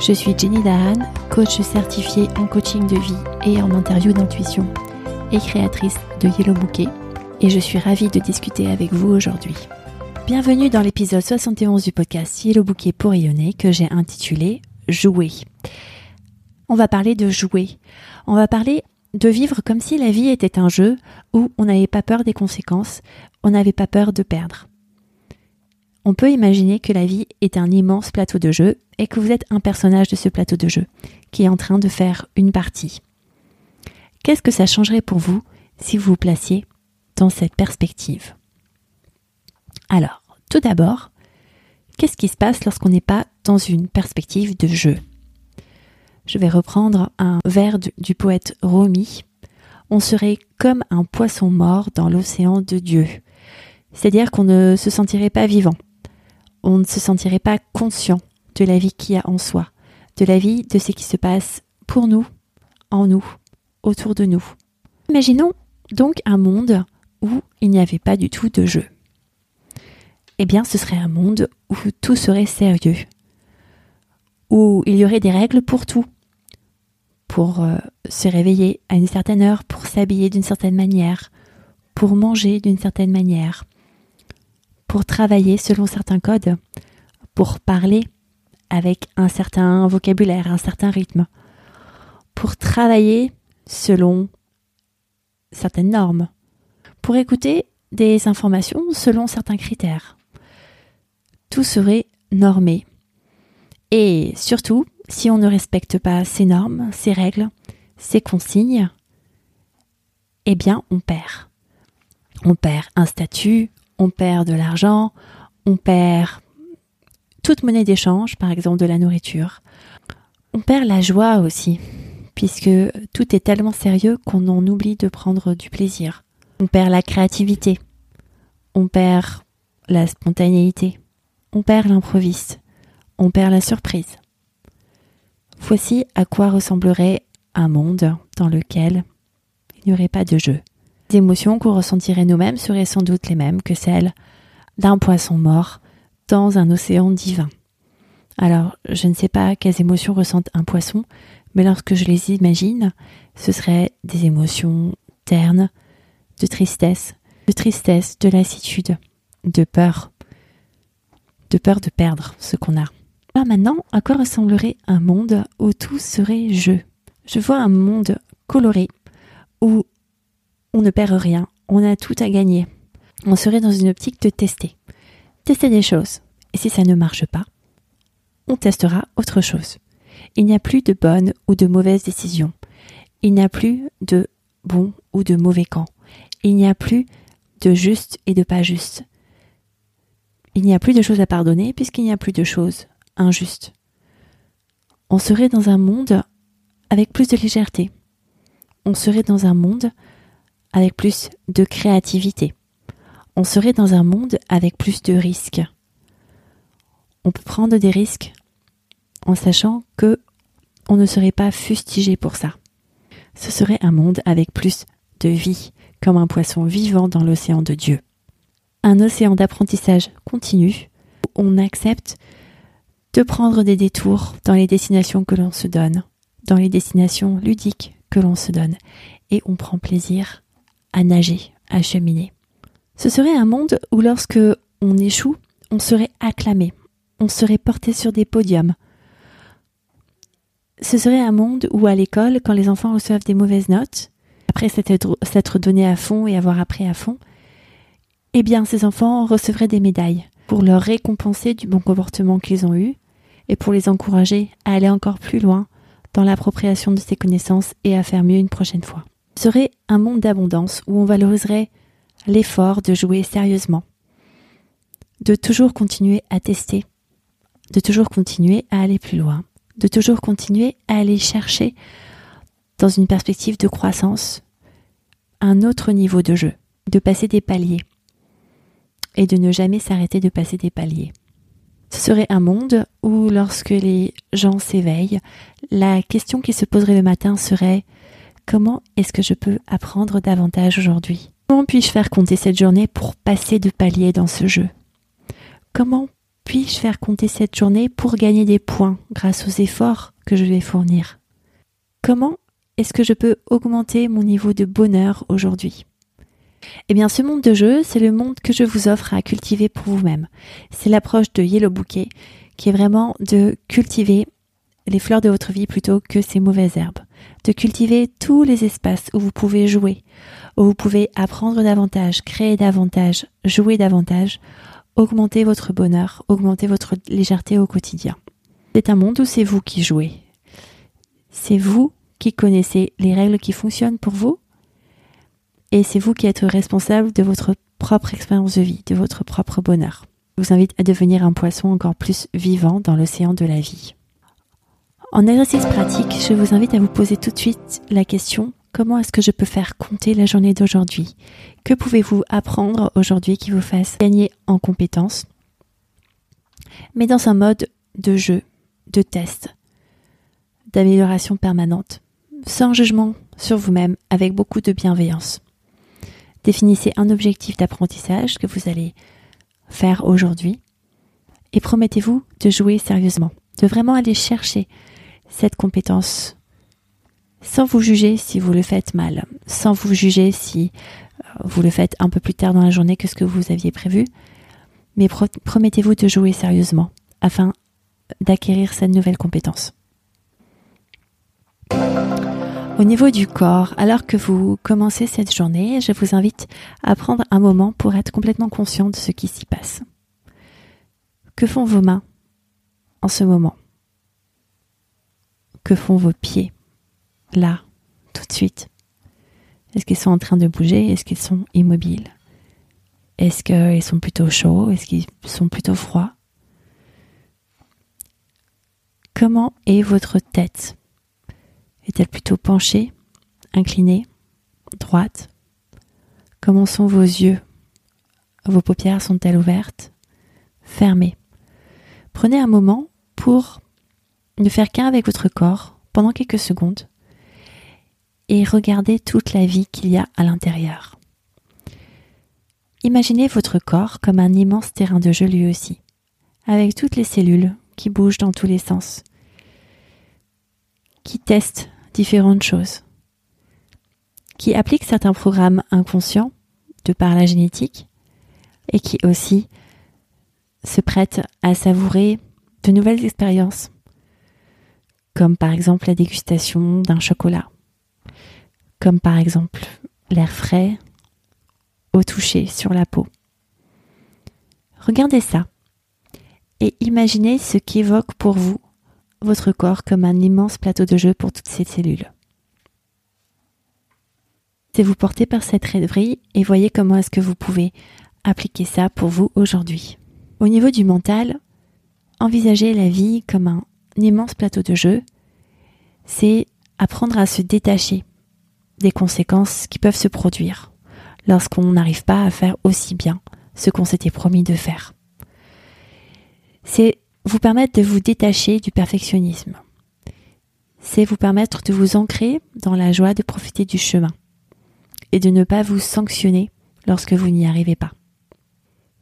Je suis Jenny Dahan, coach certifiée en coaching de vie et en interview d'intuition et créatrice de Yellow Bouquet et je suis ravie de discuter avec vous aujourd'hui. Bienvenue dans l'épisode 71 du podcast Yellow Bouquet pour rayonner que j'ai intitulé Jouer. On va parler de jouer. On va parler de vivre comme si la vie était un jeu où on n'avait pas peur des conséquences, on n'avait pas peur de perdre. On peut imaginer que la vie est un immense plateau de jeu et que vous êtes un personnage de ce plateau de jeu qui est en train de faire une partie. Qu'est-ce que ça changerait pour vous si vous vous placiez dans cette perspective? Alors, tout d'abord, qu'est-ce qui se passe lorsqu'on n'est pas dans une perspective de jeu? Je vais reprendre un vers du poète Romy. On serait comme un poisson mort dans l'océan de Dieu. C'est-à-dire qu'on ne se sentirait pas vivant. On ne se sentirait pas conscient de la vie qu'il y a en soi, de la vie de ce qui se passe pour nous, en nous, autour de nous. Imaginons donc un monde où il n'y avait pas du tout de jeu. Eh bien, ce serait un monde où tout serait sérieux, où il y aurait des règles pour tout, pour euh, se réveiller à une certaine heure, pour s'habiller d'une certaine manière, pour manger d'une certaine manière, pour travailler selon certains codes, pour parler avec un certain vocabulaire, un certain rythme, pour travailler selon certaines normes, pour écouter des informations selon certains critères. Tout serait normé. Et surtout, si on ne respecte pas ces normes, ces règles, ces consignes, eh bien on perd. On perd un statut, on perd de l'argent, on perd toute monnaie d'échange, par exemple de la nourriture. On perd la joie aussi, puisque tout est tellement sérieux qu'on en oublie de prendre du plaisir. On perd la créativité, on perd la spontanéité, on perd l'improviste, on perd la surprise. Voici à quoi ressemblerait un monde dans lequel il n'y aurait pas de jeu. Les émotions qu'on ressentirait nous-mêmes seraient sans doute les mêmes que celles d'un poisson mort dans un océan divin. Alors, je ne sais pas quelles émotions ressentent un poisson, mais lorsque je les imagine, ce seraient des émotions ternes, de tristesse, de tristesse, de lassitude, de peur, de peur de perdre ce qu'on a. Alors maintenant, à quoi ressemblerait un monde où tout serait jeu? Je vois un monde coloré, où on ne perd rien, on a tout à gagner. On serait dans une optique de tester tester des choses. Et si ça ne marche pas, on testera autre chose. Il n'y a plus de bonnes ou de mauvaises décisions. Il n'y a plus de bon ou de mauvais camp. Il n'y a plus de juste et de pas juste. Il n'y a plus de choses à pardonner puisqu'il n'y a plus de choses injustes. On serait dans un monde avec plus de légèreté. On serait dans un monde avec plus de créativité on serait dans un monde avec plus de risques. On peut prendre des risques en sachant que on ne serait pas fustigé pour ça. Ce serait un monde avec plus de vie, comme un poisson vivant dans l'océan de Dieu. Un océan d'apprentissage continu où on accepte de prendre des détours dans les destinations que l'on se donne, dans les destinations ludiques que l'on se donne, et on prend plaisir à nager, à cheminer. Ce serait un monde où lorsque on échoue, on serait acclamé, on serait porté sur des podiums. Ce serait un monde où à l'école, quand les enfants reçoivent des mauvaises notes, après s'être donnés à fond et avoir appris à fond, eh bien ces enfants recevraient des médailles pour leur récompenser du bon comportement qu'ils ont eu et pour les encourager à aller encore plus loin dans l'appropriation de ces connaissances et à faire mieux une prochaine fois. Ce serait un monde d'abondance où on valoriserait l'effort de jouer sérieusement, de toujours continuer à tester, de toujours continuer à aller plus loin, de toujours continuer à aller chercher dans une perspective de croissance un autre niveau de jeu, de passer des paliers et de ne jamais s'arrêter de passer des paliers. Ce serait un monde où lorsque les gens s'éveillent, la question qui se poserait le matin serait comment est-ce que je peux apprendre davantage aujourd'hui? Comment puis-je faire compter cette journée pour passer de paliers dans ce jeu? Comment puis-je faire compter cette journée pour gagner des points grâce aux efforts que je vais fournir? Comment est-ce que je peux augmenter mon niveau de bonheur aujourd'hui? Eh bien, ce monde de jeu, c'est le monde que je vous offre à cultiver pour vous-même. C'est l'approche de Yellow Bouquet, qui est vraiment de cultiver les fleurs de votre vie plutôt que ces mauvaises herbes. De cultiver tous les espaces où vous pouvez jouer, où vous pouvez apprendre davantage, créer davantage, jouer davantage, augmenter votre bonheur, augmenter votre légèreté au quotidien. C'est un monde où c'est vous qui jouez. C'est vous qui connaissez les règles qui fonctionnent pour vous et c'est vous qui êtes responsable de votre propre expérience de vie, de votre propre bonheur. Je vous invite à devenir un poisson encore plus vivant dans l'océan de la vie. En exercice pratique, je vous invite à vous poser tout de suite la question comment est-ce que je peux faire compter la journée d'aujourd'hui? Que pouvez-vous apprendre aujourd'hui qui vous fasse gagner en compétences? Mais dans un mode de jeu, de test, d'amélioration permanente, sans jugement sur vous-même, avec beaucoup de bienveillance. Définissez un objectif d'apprentissage que vous allez faire aujourd'hui et promettez-vous de jouer sérieusement, de vraiment aller chercher cette compétence sans vous juger si vous le faites mal, sans vous juger si euh, vous le faites un peu plus tard dans la journée que ce que vous aviez prévu, mais promettez-vous de jouer sérieusement afin d'acquérir cette nouvelle compétence. Au niveau du corps, alors que vous commencez cette journée, je vous invite à prendre un moment pour être complètement conscient de ce qui s'y passe. Que font vos mains en ce moment? Que font vos pieds? Là, tout de suite. Est-ce qu'ils sont en train de bouger? Est-ce qu'ils sont immobiles? Est-ce qu'ils sont plutôt chauds? Est-ce qu'ils sont plutôt froids? Comment est votre tête? Est-elle plutôt penchée, inclinée, droite? Comment sont vos yeux? Vos paupières sont-elles ouvertes Fermées? Prenez un moment pour ne faire qu'un avec votre corps pendant quelques secondes et regardez toute la vie qu'il y a à l'intérieur. Imaginez votre corps comme un immense terrain de jeu lui aussi, avec toutes les cellules qui bougent dans tous les sens, qui testent différentes choses, qui appliquent certains programmes inconscients de par la génétique et qui aussi se prêtent à savourer de nouvelles expériences, comme par exemple la dégustation d'un chocolat, comme par exemple l'air frais au toucher sur la peau. Regardez ça et imaginez ce qu'évoque pour vous votre corps comme un immense plateau de jeu pour toutes ces cellules. C'est vous porter par cette rêverie et voyez comment est-ce que vous pouvez appliquer ça pour vous aujourd'hui. Au niveau du mental, envisager la vie comme un immense plateau de jeu, c'est apprendre à se détacher des conséquences qui peuvent se produire lorsqu'on n'arrive pas à faire aussi bien ce qu'on s'était promis de faire. C'est vous permettre de vous détacher du perfectionnisme. C'est vous permettre de vous ancrer dans la joie de profiter du chemin et de ne pas vous sanctionner lorsque vous n'y arrivez pas.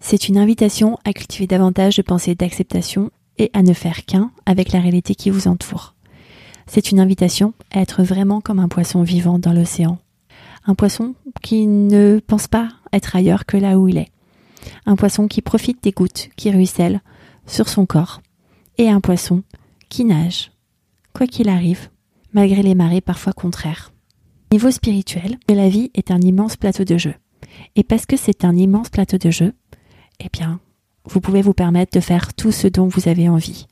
C'est une invitation à cultiver davantage de pensées d'acceptation et à ne faire qu'un avec la réalité qui vous entoure. C'est une invitation à être vraiment comme un poisson vivant dans l'océan. Un poisson qui ne pense pas être ailleurs que là où il est. Un poisson qui profite des gouttes qui ruissellent sur son corps, et un poisson qui nage, quoi qu'il arrive, malgré les marées parfois contraires. Niveau spirituel, la vie est un immense plateau de jeu. Et parce que c'est un immense plateau de jeu, eh bien, vous pouvez vous permettre de faire tout ce dont vous avez envie.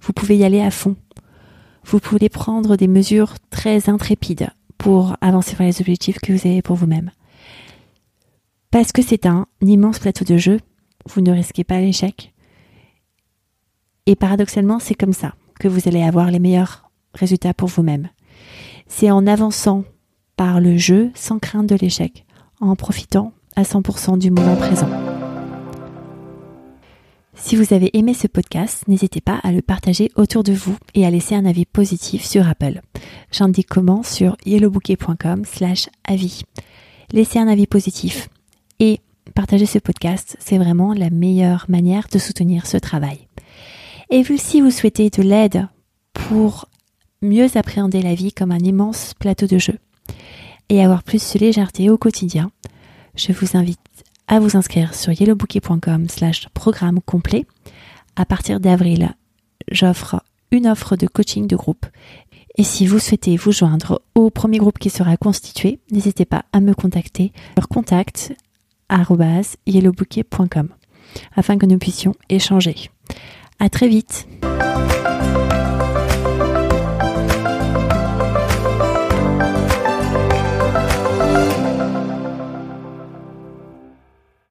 Vous pouvez y aller à fond. Vous pouvez prendre des mesures très intrépides pour avancer vers les objectifs que vous avez pour vous-même. Parce que c'est un immense plateau de jeu, vous ne risquez pas l'échec, et paradoxalement, c'est comme ça que vous allez avoir les meilleurs résultats pour vous-même. C'est en avançant par le jeu sans crainte de l'échec, en profitant à 100% du moment présent. Si vous avez aimé ce podcast, n'hésitez pas à le partager autour de vous et à laisser un avis positif sur Apple. J'indique comment sur yellowbouquet.com slash avis. Laissez un avis positif et partager ce podcast, c'est vraiment la meilleure manière de soutenir ce travail. Et vu si vous souhaitez de l'aide pour mieux appréhender la vie comme un immense plateau de jeu et avoir plus de légèreté au quotidien, je vous invite à vous inscrire sur yellowbouquet.com slash programme complet. À partir d'avril, j'offre une offre de coaching de groupe. Et si vous souhaitez vous joindre au premier groupe qui sera constitué, n'hésitez pas à me contacter sur contact yellowbouquet.com afin que nous puissions échanger. À très vite!